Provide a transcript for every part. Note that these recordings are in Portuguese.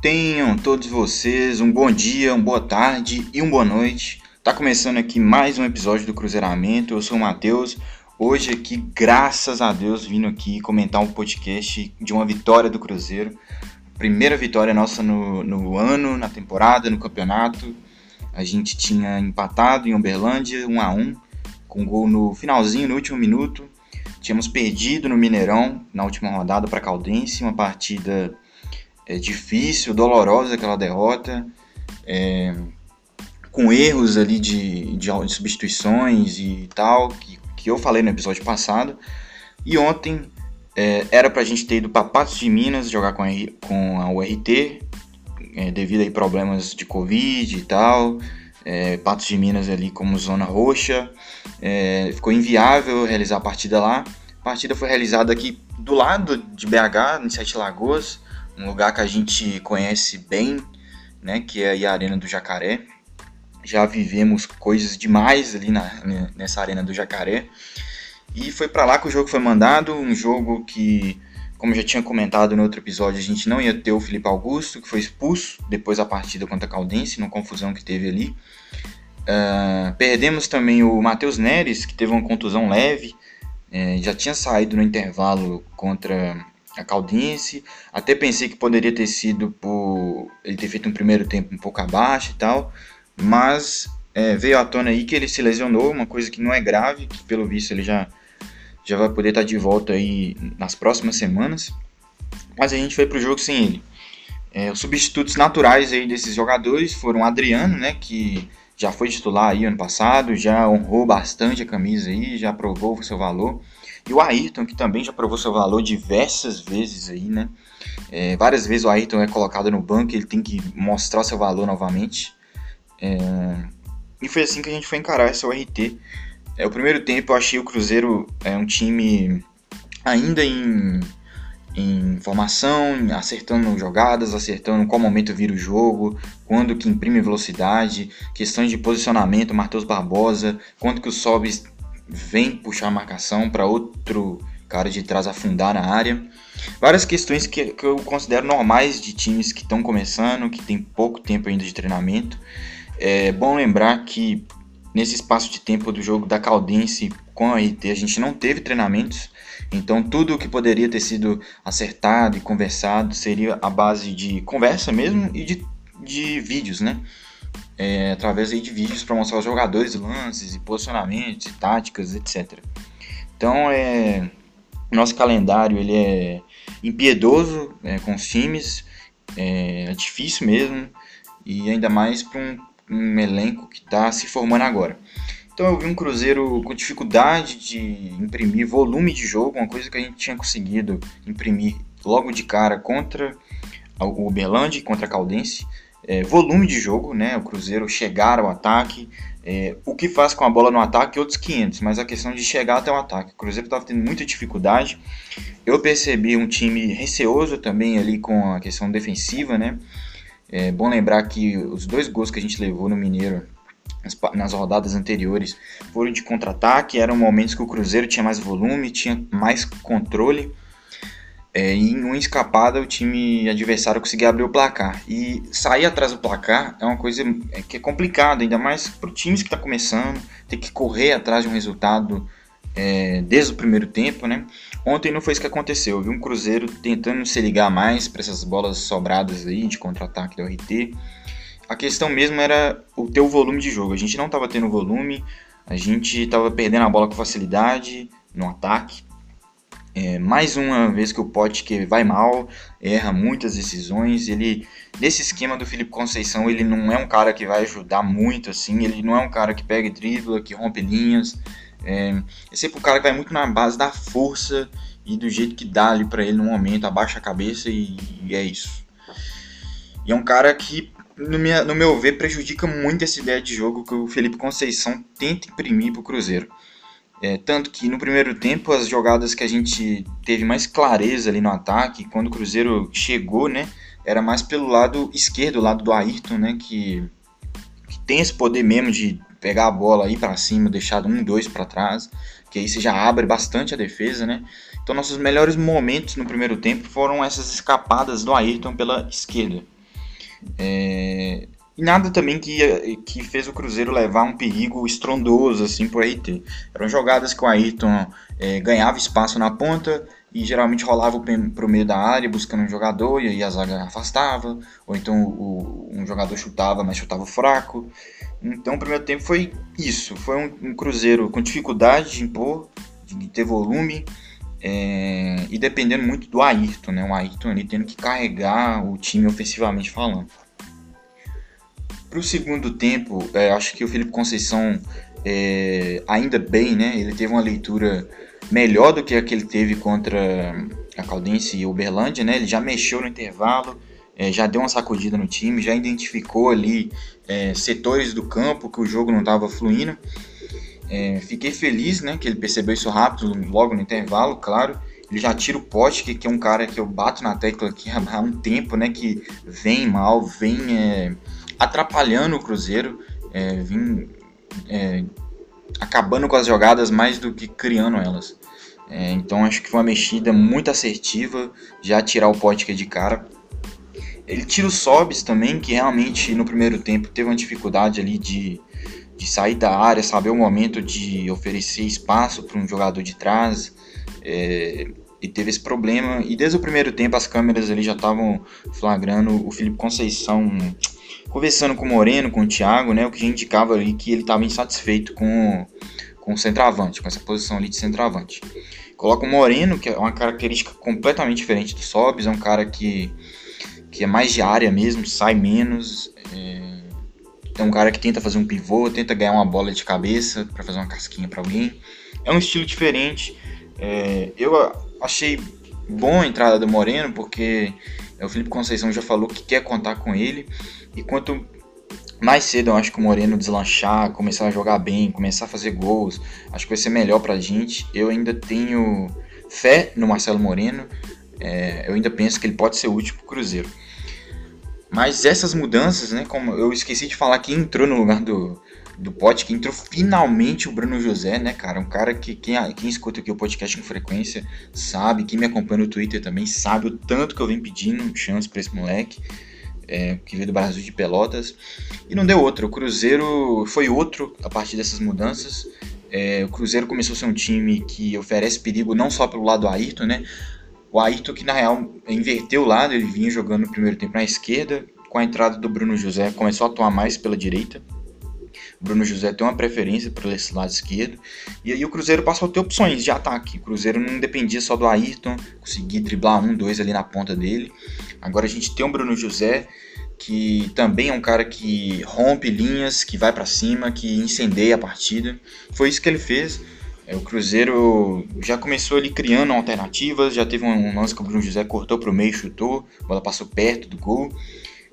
Tenham todos vocês um bom dia, uma boa tarde e uma boa noite. Tá começando aqui mais um episódio do Cruzeiramento. Eu sou o Matheus. Hoje aqui, graças a Deus, vindo aqui comentar um podcast de uma vitória do Cruzeiro. Primeira vitória nossa no, no ano, na temporada, no campeonato. A gente tinha empatado em Uberlândia, 1 a 1 com gol no finalzinho, no último minuto. Tínhamos perdido no Mineirão na última rodada para Caldense, uma partida é, difícil, dolorosa aquela derrota, é, com erros ali de, de, substituições e tal, que, que eu falei no episódio passado. E ontem é, era para a gente ter ido para Patos de Minas jogar com a, com a URT, é, devido a problemas de Covid e tal. É, Patos de Minas ali como zona roxa. É, ficou inviável realizar a partida lá. A partida foi realizada aqui do lado de BH, em Sete Lagoas, um lugar que a gente conhece bem, né, que é a Arena do Jacaré. Já vivemos coisas demais ali na, nessa Arena do Jacaré. E foi para lá que o jogo foi mandado, um jogo que, como já tinha comentado no outro episódio, a gente não ia ter o Felipe Augusto, que foi expulso depois da partida contra a Caldense, numa confusão que teve ali. Uh, perdemos também o Matheus Neres, que teve uma contusão leve, é, já tinha saído no intervalo contra a Caldense. Até pensei que poderia ter sido por ele ter feito um primeiro tempo um pouco abaixo e tal, mas é, veio à tona aí que ele se lesionou, uma coisa que não é grave, que pelo visto ele já, já vai poder estar de volta aí nas próximas semanas. Mas a gente foi pro jogo sem ele. É, os substitutos naturais aí desses jogadores foram Adriano, né, que já foi titular aí ano passado, já honrou bastante a camisa aí, já provou o seu valor. E o Ayrton, que também já provou seu valor diversas vezes aí, né? É, várias vezes o Ayrton é colocado no banco, ele tem que mostrar seu valor novamente. É, e foi assim que a gente foi encarar essa URT. É, o primeiro tempo eu achei o Cruzeiro é, um time ainda em em formação, acertando jogadas, acertando qual momento vira o jogo, quando que imprime velocidade, questões de posicionamento, Matheus Barbosa, quando que o Sobis vem puxar a marcação para outro cara de trás afundar na área. Várias questões que, que eu considero normais de times que estão começando, que tem pouco tempo ainda de treinamento. É bom lembrar que nesse espaço de tempo do jogo da Caldense com a RT a gente não teve treinamentos, então, tudo o que poderia ter sido acertado e conversado seria a base de conversa mesmo e de, de vídeos, né? É, através aí de vídeos para mostrar os jogadores, lances e posicionamentos e táticas, etc. Então, é, nosso calendário ele é impiedoso é, com os times, é, é difícil mesmo, e ainda mais para um, um elenco que está se formando agora. Então eu vi um Cruzeiro com dificuldade de imprimir volume de jogo, uma coisa que a gente tinha conseguido imprimir logo de cara contra o Uberlândia, contra a Caldense. É, volume de jogo, né? O Cruzeiro chegar ao ataque, é, o que faz com a bola no ataque outros 500, mas a questão de chegar até o ataque. O Cruzeiro estava tendo muita dificuldade. Eu percebi um time receoso também ali com a questão defensiva, né? É bom lembrar que os dois gols que a gente levou no Mineiro nas rodadas anteriores foram de contra-ataque, eram momentos que o Cruzeiro tinha mais volume, tinha mais controle. É, em uma escapada o time adversário conseguia abrir o placar. E sair atrás do placar é uma coisa é, que é complicada, ainda mais para times que está começando, ter que correr atrás de um resultado é, desde o primeiro tempo. Né? Ontem não foi isso que aconteceu. Eu vi um Cruzeiro tentando se ligar mais para essas bolas sobradas aí de contra-ataque do RT a questão mesmo era o ter o volume de jogo. A gente não estava tendo volume, a gente estava perdendo a bola com facilidade no ataque. É, mais uma vez que o Pote vai mal, erra muitas decisões. Ele nesse esquema do Felipe Conceição, ele não é um cara que vai ajudar muito assim. Ele não é um cara que pega e que rompe linhas. É, é sempre um cara que vai muito na base da força e do jeito que dá ali para ele no momento, abaixa a cabeça e, e é isso. E é um cara que no, minha, no meu ver, prejudica muito essa ideia de jogo que o Felipe Conceição tenta imprimir para o Cruzeiro. É, tanto que no primeiro tempo, as jogadas que a gente teve mais clareza ali no ataque, quando o Cruzeiro chegou, né, era mais pelo lado esquerdo, o lado do Ayrton, né, que, que tem esse poder mesmo de pegar a bola aí para cima, deixar um, dois para trás, que aí você já abre bastante a defesa, né? Então nossos melhores momentos no primeiro tempo foram essas escapadas do Ayrton pela esquerda. É, e nada também que, que fez o Cruzeiro levar um perigo estrondoso assim por RT. Eram jogadas que o Ayrton é, ganhava espaço na ponta e geralmente rolava para o meio da área buscando um jogador e aí a zaga afastava, ou então o, um jogador chutava, mas chutava fraco. Então o primeiro tempo foi isso, foi um, um Cruzeiro com dificuldade de impor, de ter volume é, e dependendo muito do Ayrton, né? O Ayrton ali tendo que carregar o time ofensivamente falando. Para o segundo tempo, é, acho que o Felipe Conceição, é, ainda bem, né? Ele teve uma leitura melhor do que a que ele teve contra a Caldense e Uberlândia, né? Ele já mexeu no intervalo, é, já deu uma sacudida no time, já identificou ali é, setores do campo que o jogo não estava fluindo. É, fiquei feliz, né, que ele percebeu isso rápido, logo no intervalo, claro. Ele já tira o pote, que, que é um cara que eu bato na tecla aqui há um tempo, né, que vem mal, vem é, atrapalhando o Cruzeiro, é, vem é, acabando com as jogadas mais do que criando elas. É, então acho que foi uma mexida muito assertiva, já tirar o é de cara. Ele tira o Sobs também, que realmente no primeiro tempo teve uma dificuldade ali de, de sair da área, saber o momento de oferecer espaço para um jogador de trás. É, e teve esse problema. E desde o primeiro tempo as câmeras ali já estavam flagrando o Felipe Conceição conversando com o Moreno, com o Thiago, né, o que indicava ali que ele estava insatisfeito com, com o centroavante, com essa posição ali de centroavante. Coloca o Moreno, que é uma característica completamente diferente do Sobis, é um cara que, que é mais de área mesmo, sai menos, é, é um cara que tenta fazer um pivô, tenta ganhar uma bola de cabeça para fazer uma casquinha para alguém. É um estilo diferente. É, eu achei bom a entrada do Moreno, porque o Felipe Conceição já falou que quer contar com ele. E quanto mais cedo eu acho que o Moreno deslanchar, começar a jogar bem, começar a fazer gols, acho que vai ser melhor pra gente. Eu ainda tenho fé no Marcelo Moreno, é, eu ainda penso que ele pode ser útil pro Cruzeiro. Mas essas mudanças, né, como eu esqueci de falar que entrou no lugar do, do Pote, que entrou finalmente o Bruno José, né, cara? Um cara que quem, quem escuta aqui o podcast com frequência sabe, quem me acompanha no Twitter também sabe o tanto que eu venho pedindo chance para esse moleque é, que veio do Brasil de Pelotas, e não deu outro. O Cruzeiro foi outro a partir dessas mudanças. É, o Cruzeiro começou a ser um time que oferece perigo não só pelo lado do Ayrton, né? O Ayrton que na real inverteu o lado, ele vinha jogando no primeiro tempo na esquerda, com a entrada do Bruno José começou a atuar mais pela direita. Bruno José tem uma preferência por esse lado esquerdo. E aí o Cruzeiro passou a ter opções de ataque. O Cruzeiro não dependia só do Ayrton, conseguir driblar um, dois ali na ponta dele. Agora a gente tem o Bruno José, que também é um cara que rompe linhas, que vai para cima, que incendeia a partida. Foi isso que ele fez. É, o Cruzeiro já começou ali criando alternativas, já teve um lance que o Bruno José cortou para o meio, chutou, a bola passou perto do gol.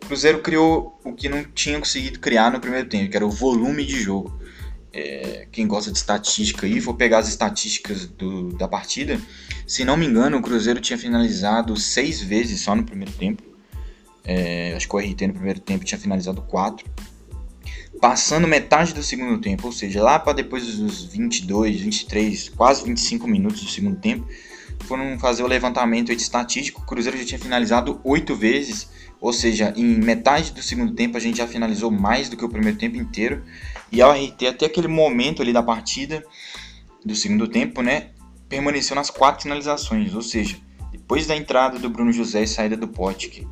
Cruzeiro criou o que não tinha conseguido criar no primeiro tempo, que era o volume de jogo. É, quem gosta de estatística aí, for pegar as estatísticas do, da partida, se não me engano, o Cruzeiro tinha finalizado seis vezes só no primeiro tempo. É, acho que o RT no primeiro tempo tinha finalizado quatro. Passando metade do segundo tempo, ou seja, lá para depois dos 22, 23, quase 25 minutos do segundo tempo, foram fazer o levantamento estatístico. O Cruzeiro já tinha finalizado oito vezes, ou seja, em metade do segundo tempo a gente já finalizou mais do que o primeiro tempo inteiro. E a RT até aquele momento ali da partida do segundo tempo, né, permaneceu nas quatro finalizações, ou seja, depois da entrada do Bruno José e saída do Potic,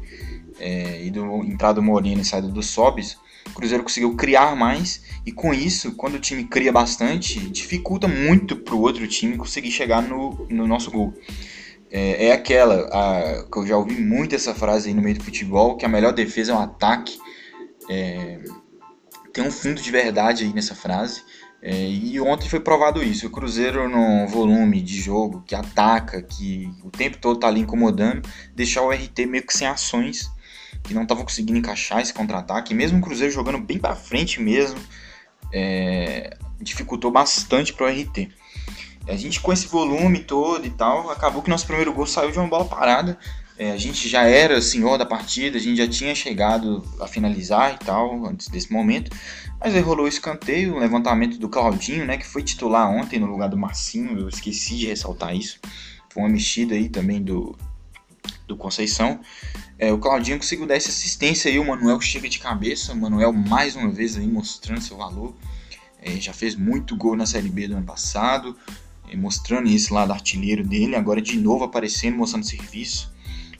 é, e do entrada do Moreno e saída do Sobis, o Cruzeiro conseguiu criar mais e com isso, quando o time cria bastante, dificulta muito para o outro time conseguir chegar no, no nosso gol. É, é aquela a, que eu já ouvi muito essa frase aí no meio do futebol, que a melhor defesa é um ataque. É, tem um fundo de verdade aí nessa frase. É, e ontem foi provado isso. O Cruzeiro, no volume de jogo, que ataca, que o tempo todo tá ali incomodando, deixar o RT meio que sem ações, que não estavam conseguindo encaixar esse contra-ataque. Mesmo o Cruzeiro jogando bem para frente mesmo, é, dificultou bastante para o RT. A gente com esse volume todo e tal, acabou que nosso primeiro gol saiu de uma bola parada. É, a gente já era senhor da partida, a gente já tinha chegado a finalizar e tal, antes desse momento. Mas aí rolou o escanteio, o levantamento do Claudinho, né, que foi titular ontem no lugar do Marcinho, eu esqueci de ressaltar isso. Foi uma mexida aí também do, do Conceição. É, o Claudinho conseguiu dar essa assistência aí, o Manuel chega de cabeça, o Manuel mais uma vez aí mostrando seu valor. É, já fez muito gol na Série B do ano passado, é, mostrando esse lado artilheiro dele, agora de novo aparecendo, mostrando serviço.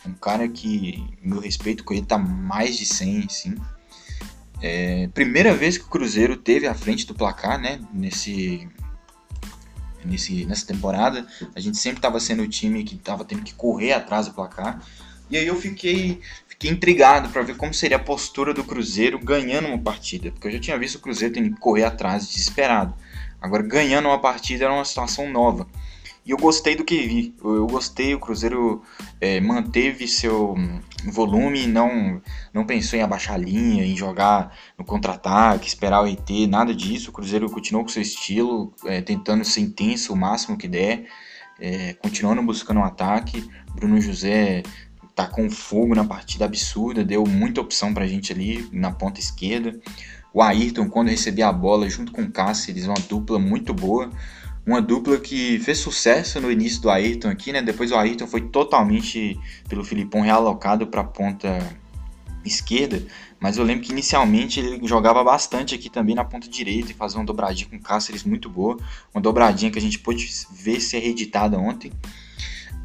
Um cara que, meu respeito com ele, tá mais de 100, sim. É, primeira vez que o Cruzeiro teve à frente do placar, né? Nesse, nesse, nessa temporada. A gente sempre estava sendo o time que estava tendo que correr atrás do placar. E aí eu fiquei, fiquei intrigado para ver como seria a postura do Cruzeiro ganhando uma partida. Porque eu já tinha visto o Cruzeiro tendo que correr atrás desesperado. Agora, ganhando uma partida era uma situação nova. E eu gostei do que vi. Eu, gostei, o Cruzeiro é, manteve seu volume, não, não pensou em abaixar a linha, em jogar no contra-ataque, esperar o RT, nada disso. O Cruzeiro continuou com seu estilo, é, tentando ser intenso o máximo que der, é, continuando buscando um ataque. Bruno José tá com fogo na partida absurda, deu muita opção pra gente ali na ponta esquerda. O Ayrton, quando recebia a bola junto com o Cáceres, uma dupla muito boa uma dupla que fez sucesso no início do Ayrton aqui, né? Depois o Ayrton foi totalmente pelo Filipão realocado para a ponta esquerda, mas eu lembro que inicialmente ele jogava bastante aqui também na ponta direita e fazia uma dobradinha com Cáceres muito boa, uma dobradinha que a gente pôde ver ser reeditada ontem.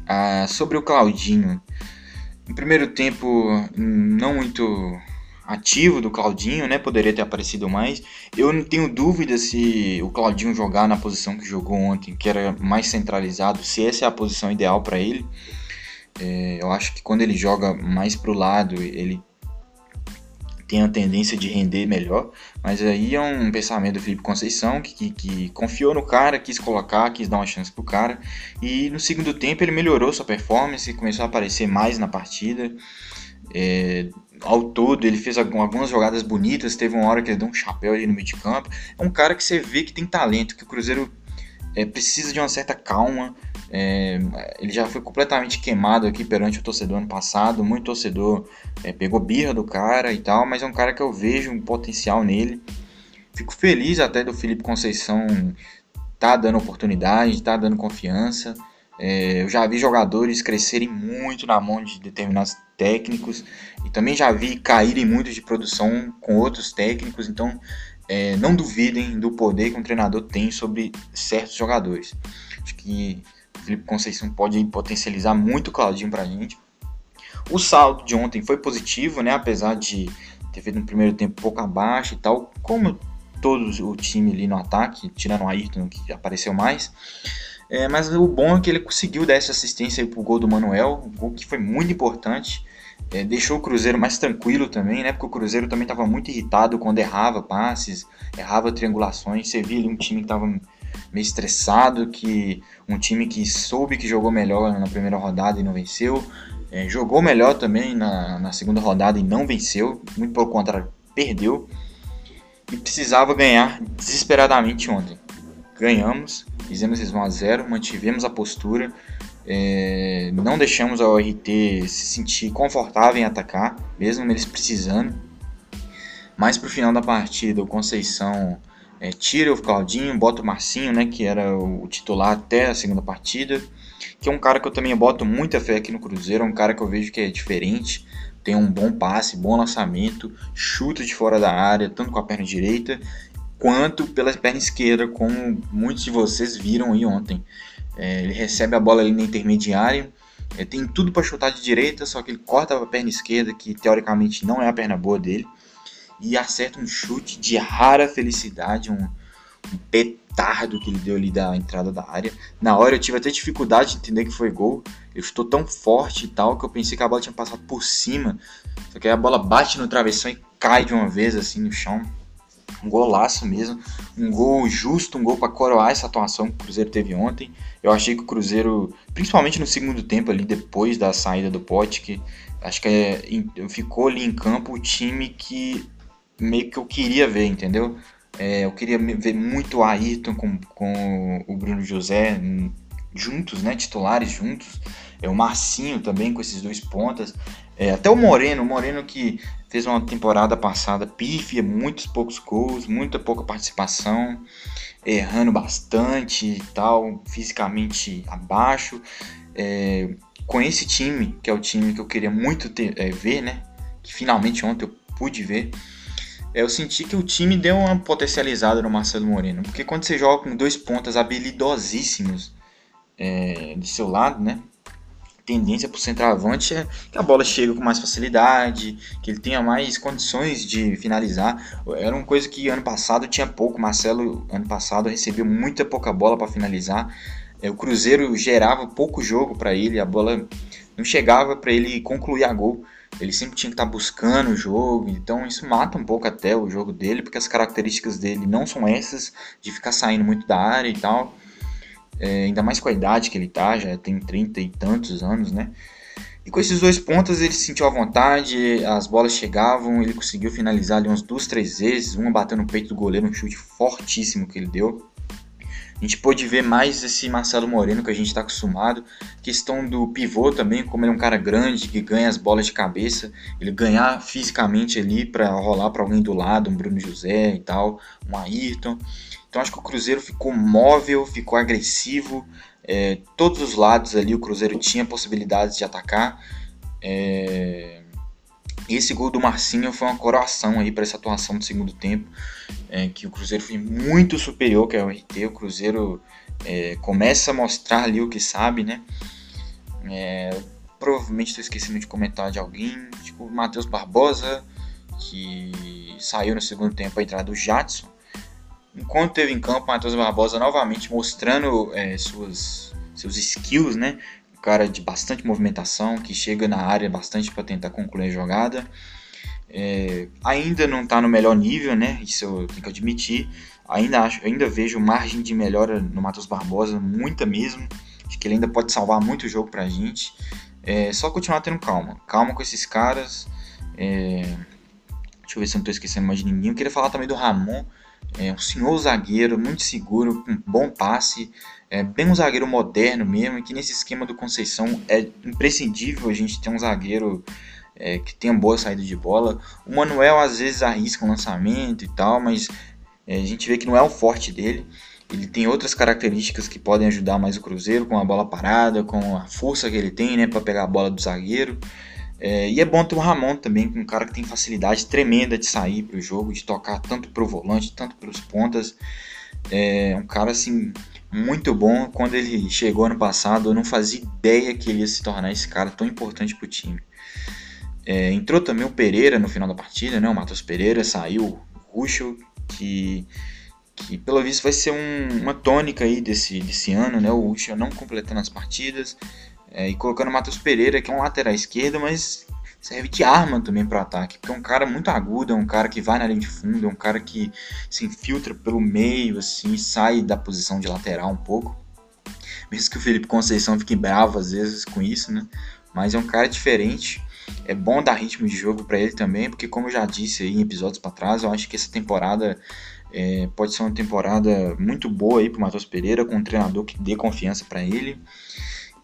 Ah, sobre o Claudinho, no primeiro tempo não muito ativo do Claudinho, né? Poderia ter aparecido mais. Eu não tenho dúvida se o Claudinho jogar na posição que jogou ontem, que era mais centralizado, se essa é a posição ideal para ele. É, eu acho que quando ele joga mais para o lado, ele tem a tendência de render melhor. Mas aí é um pensamento do Felipe Conceição que, que, que, confiou no cara, quis colocar, quis dar uma chance pro cara. E no segundo tempo ele melhorou sua performance, começou a aparecer mais na partida. É, ao todo, ele fez algumas jogadas bonitas. Teve uma hora que ele deu um chapéu ali no meio de campo. É um cara que você vê que tem talento, que o Cruzeiro é, precisa de uma certa calma. É, ele já foi completamente queimado aqui perante o torcedor ano passado. Muito torcedor é, pegou birra do cara e tal, mas é um cara que eu vejo um potencial nele. Fico feliz até do Felipe Conceição tá dando oportunidade, tá dando confiança. É, eu já vi jogadores crescerem muito na mão de determinados técnicos e também já vi caírem muito de produção com outros técnicos. Então, é, não duvidem do poder que um treinador tem sobre certos jogadores. Acho que o Felipe Conceição pode potencializar muito o Claudinho para a gente. O saldo de ontem foi positivo, né? Apesar de ter feito um primeiro tempo pouco abaixo e tal, como todo o time ali no ataque, tirando o Ayrton que apareceu mais. É, mas o bom é que ele conseguiu dar essa assistência para o gol do Manuel, um gol que foi muito importante. É, deixou o Cruzeiro mais tranquilo também, né? Porque o Cruzeiro também estava muito irritado quando errava passes, errava triangulações. Você via ali um time que estava meio estressado, que um time que soube que jogou melhor na primeira rodada e não venceu. É, jogou melhor também na, na segunda rodada e não venceu. Muito pelo contrário, perdeu. E precisava ganhar desesperadamente ontem. Ganhamos, fizemos esse 1 a 0 mantivemos a postura, é, não deixamos a ORT se sentir confortável em atacar, mesmo eles precisando. Mas pro final da partida, o Conceição é, tira o Claudinho, bota o Marcinho, né, que era o titular até a segunda partida, que é um cara que eu também boto muita fé aqui no Cruzeiro, é um cara que eu vejo que é diferente, tem um bom passe, bom lançamento, chuta de fora da área, tanto com a perna direita quanto pela perna esquerda, como muitos de vocês viram aí ontem. É, ele recebe a bola ali na intermediária, é, tem tudo para chutar de direita, só que ele corta a perna esquerda, que teoricamente não é a perna boa dele, e acerta um chute de rara felicidade, um, um petardo que ele deu ali da entrada da área. Na hora eu tive até dificuldade de entender que foi gol. Ele chutou tão forte e tal que eu pensei que a bola tinha passado por cima. Só que a bola bate no travessão e cai de uma vez assim no chão um golaço mesmo, um gol justo, um gol para coroar essa atuação que o Cruzeiro teve ontem. Eu achei que o Cruzeiro, principalmente no segundo tempo ali, depois da saída do Pote, que acho que é, ficou ali em campo o time que meio que eu queria ver, entendeu? É, eu queria ver muito o Ayrton com, com o Bruno José juntos, né, titulares juntos. É, o Marcinho também com esses dois pontas. É, até o Moreno, o Moreno que fez uma temporada passada pífia, muitos poucos gols, muita pouca participação, errando bastante e tal, fisicamente abaixo. É, com esse time, que é o time que eu queria muito ter, é, ver, né? Que finalmente ontem eu pude ver. Eu senti que o time deu uma potencializada no Marcelo Moreno. Porque quando você joga com dois pontas habilidosíssimos é, do seu lado, né? Tendência para o centroavante é que a bola chegue com mais facilidade, que ele tenha mais condições de finalizar. Era uma coisa que ano passado tinha pouco. Marcelo, ano passado, recebeu muita pouca bola para finalizar. É, o Cruzeiro gerava pouco jogo para ele, a bola não chegava para ele concluir a gol. Ele sempre tinha que estar tá buscando o jogo, então isso mata um pouco até o jogo dele, porque as características dele não são essas, de ficar saindo muito da área e tal é, ainda mais com a idade que ele tá, já tem 30 e tantos anos, né? E com esses dois pontos ele se sentiu à vontade, as bolas chegavam, ele conseguiu finalizar ali umas duas, três vezes, uma bateu no peito do goleiro, um chute fortíssimo que ele deu. A gente pôde ver mais esse Marcelo Moreno que a gente está acostumado. Questão do pivô também, como ele é um cara grande que ganha as bolas de cabeça, ele ganhar fisicamente ali para rolar para alguém do lado, um Bruno José e tal, um Ayrton. Então acho que o Cruzeiro ficou móvel, ficou agressivo. É, todos os lados ali o Cruzeiro tinha possibilidades de atacar. É, esse gol do Marcinho foi uma coroação aí para essa atuação do segundo tempo, é, que o Cruzeiro foi muito superior que é o RT. O Cruzeiro é, começa a mostrar ali o que sabe, né? É, provavelmente estou esquecendo de comentar de alguém, tipo o Matheus Barbosa, que saiu no segundo tempo a entrada do Jadson. Enquanto teve em campo, Matheus Barbosa novamente mostrando é, suas, seus skills, né? Um cara de bastante movimentação, que chega na área bastante para tentar concluir a jogada. É, ainda não está no melhor nível, né? Isso eu tenho que admitir. Ainda, acho, ainda vejo margem de melhora no Matheus Barbosa, muita mesmo. Acho que ele ainda pode salvar muito o jogo pra gente. É só continuar tendo calma. Calma com esses caras. É... Deixa eu ver se eu não estou esquecendo mais de ninguém. Eu queria falar também do Ramon. É um senhor zagueiro, muito seguro, com bom passe, é bem um zagueiro moderno mesmo, e que nesse esquema do Conceição é imprescindível a gente ter um zagueiro é, que tenha boa saída de bola. O Manuel às vezes arrisca um lançamento e tal, mas é, a gente vê que não é o forte dele. Ele tem outras características que podem ajudar mais o Cruzeiro, com a bola parada, com a força que ele tem né, para pegar a bola do zagueiro. É, e é bom ter o Ramon também, um cara que tem facilidade tremenda de sair para o jogo, de tocar tanto para o volante, tanto pelos pontas. É um cara assim muito bom. Quando ele chegou ano passado, eu não fazia ideia que ele ia se tornar esse cara tão importante para o time. É, entrou também o Pereira no final da partida, né? O Matheus Pereira saiu, o Ruxo, que, que pelo visto vai ser um, uma tônica aí desse, desse ano, né? O Ruxo não completando as partidas, é, e colocando o Matheus Pereira, que é um lateral esquerdo, mas serve de arma também para o ataque, porque é um cara muito agudo, é um cara que vai na linha de fundo, é um cara que se infiltra pelo meio, assim, sai da posição de lateral um pouco. Mesmo que o Felipe Conceição fique bravo às vezes com isso, né? Mas é um cara diferente. É bom dar ritmo de jogo para ele também, porque como eu já disse em episódios para trás, eu acho que essa temporada é, pode ser uma temporada muito boa aí para Matheus Pereira, com um treinador que dê confiança para ele.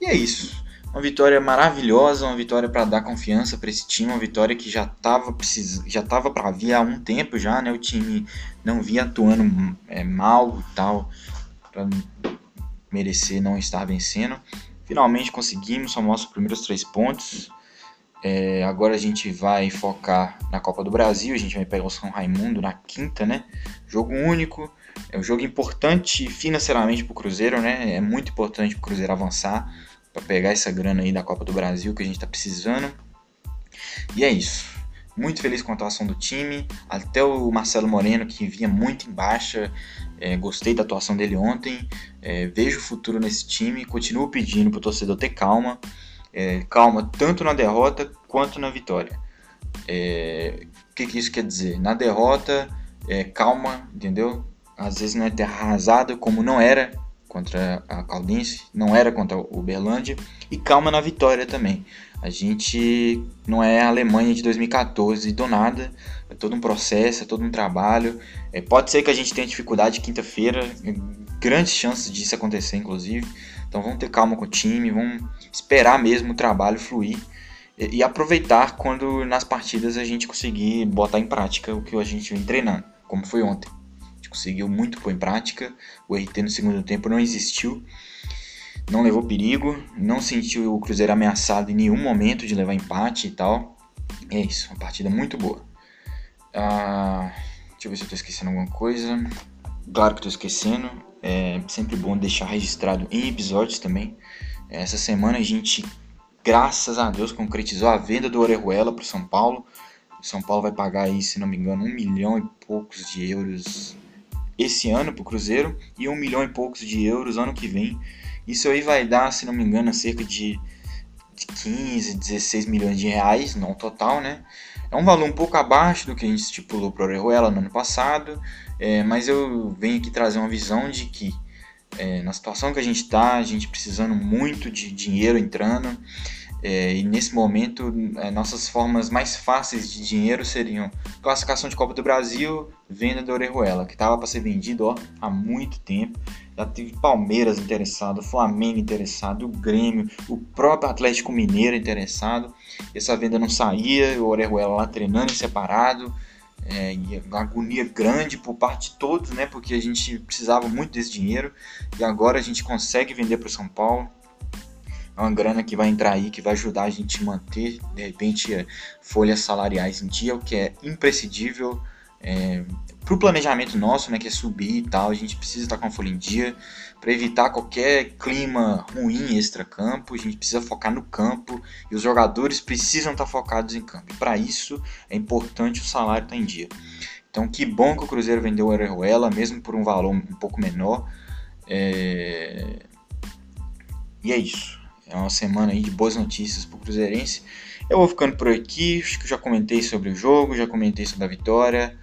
E é isso. Uma vitória maravilhosa, uma vitória para dar confiança para esse time, uma vitória que já estava precis... já estava para vir há um tempo já, né? O time não vinha atuando é, mal e tal para merecer não estar vencendo. Finalmente conseguimos, só os primeiros três pontos. É, agora a gente vai focar na Copa do Brasil, a gente vai pegar o São Raimundo na quinta, né? Jogo único, é um jogo importante financeiramente para o Cruzeiro, né? É muito importante para o Cruzeiro avançar para pegar essa grana aí da Copa do Brasil que a gente está precisando. E é isso. Muito feliz com a atuação do time. Até o Marcelo Moreno, que vinha muito em baixa. É, gostei da atuação dele ontem. É, vejo o futuro nesse time. Continuo pedindo para o torcedor ter calma. É, calma tanto na derrota quanto na vitória. É, o que, que isso quer dizer? Na derrota, é, calma, entendeu? Às vezes não é terra arrasada, como não era contra a Caldense, não era contra o Uberlândia, e calma na vitória também. A gente não é a Alemanha de 2014 do nada, é todo um processo, é todo um trabalho. É, pode ser que a gente tenha dificuldade quinta-feira, grandes chances disso acontecer, inclusive. Então vamos ter calma com o time, vamos esperar mesmo o trabalho fluir e, e aproveitar quando nas partidas a gente conseguir botar em prática o que a gente vem treinando, como foi ontem conseguiu muito pôr em prática. O RT no segundo tempo não existiu. não levou perigo, não sentiu o Cruzeiro ameaçado em nenhum momento de levar empate e tal. É isso, uma partida muito boa. Ah, deixa eu ver se eu tô esquecendo alguma coisa. Claro que tô esquecendo. É sempre bom deixar registrado em episódios também. Essa semana a gente, graças a Deus, concretizou a venda do Orejuela para o São Paulo. O São Paulo vai pagar aí, se não me engano, um milhão e poucos de euros esse ano para o Cruzeiro e um milhão e poucos de euros ano que vem. Isso aí vai dar, se não me engano, cerca de, de 15, 16 milhões de reais, não total, né? É um valor um pouco abaixo do que a gente estipulou para o Orejuela no ano passado, é, mas eu venho aqui trazer uma visão de que é, na situação que a gente está, a gente precisando muito de dinheiro entrando, é, e nesse momento, é, nossas formas mais fáceis de dinheiro seriam classificação de Copa do Brasil, venda do Orejuela, que estava para ser vendido ó, há muito tempo. Já teve Palmeiras interessado, Flamengo interessado, o Grêmio, o próprio Atlético Mineiro interessado. Essa venda não saía, o Orejuela lá treinando separado. É, e uma agonia grande por parte de todos, né? Porque a gente precisava muito desse dinheiro e agora a gente consegue vender para o São Paulo. É uma grana que vai entrar aí, que vai ajudar a gente manter, de repente, folhas salariais em dia, o que é imprescindível é, para o planejamento nosso, né, que é subir e tal, a gente precisa estar com a folha em dia para evitar qualquer clima ruim extra-campo. A gente precisa focar no campo e os jogadores precisam estar focados em campo. Para isso é importante o salário estar em dia. Então, que bom que o Cruzeiro vendeu o Orejuela, mesmo por um valor um pouco menor. É... E é isso. É uma semana aí de boas notícias para o Cruzeirense. Eu vou ficando por aqui. Acho que já comentei sobre o jogo, já comentei sobre a vitória.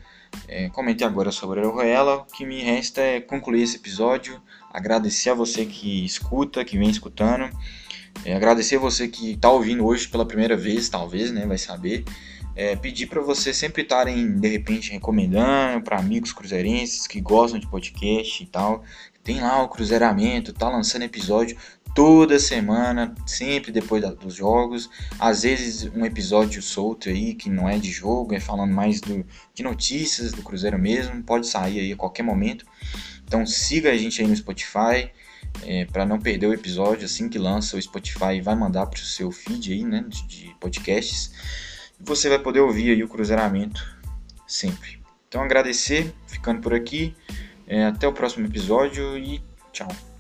É, comentei agora sobre a Roela. O que me resta é concluir esse episódio. Agradecer a você que escuta, que vem escutando. É, agradecer a você que está ouvindo hoje pela primeira vez, talvez, né? Vai saber. É, pedir para você sempre estarem, de repente, recomendando para amigos cruzeirenses que gostam de podcast e tal. Tem lá o Cruzeiramento, tá lançando episódio toda semana, sempre depois da, dos jogos. Às vezes um episódio solto aí que não é de jogo, é falando mais do, de notícias do Cruzeiro mesmo. Pode sair aí a qualquer momento. Então siga a gente aí no Spotify. É, para não perder o episódio assim que lança o Spotify vai mandar para o seu feed aí, né, de, de podcasts. Você vai poder ouvir aí o cruzeiramento sempre. Então agradecer, ficando por aqui. É, até o próximo episódio e tchau.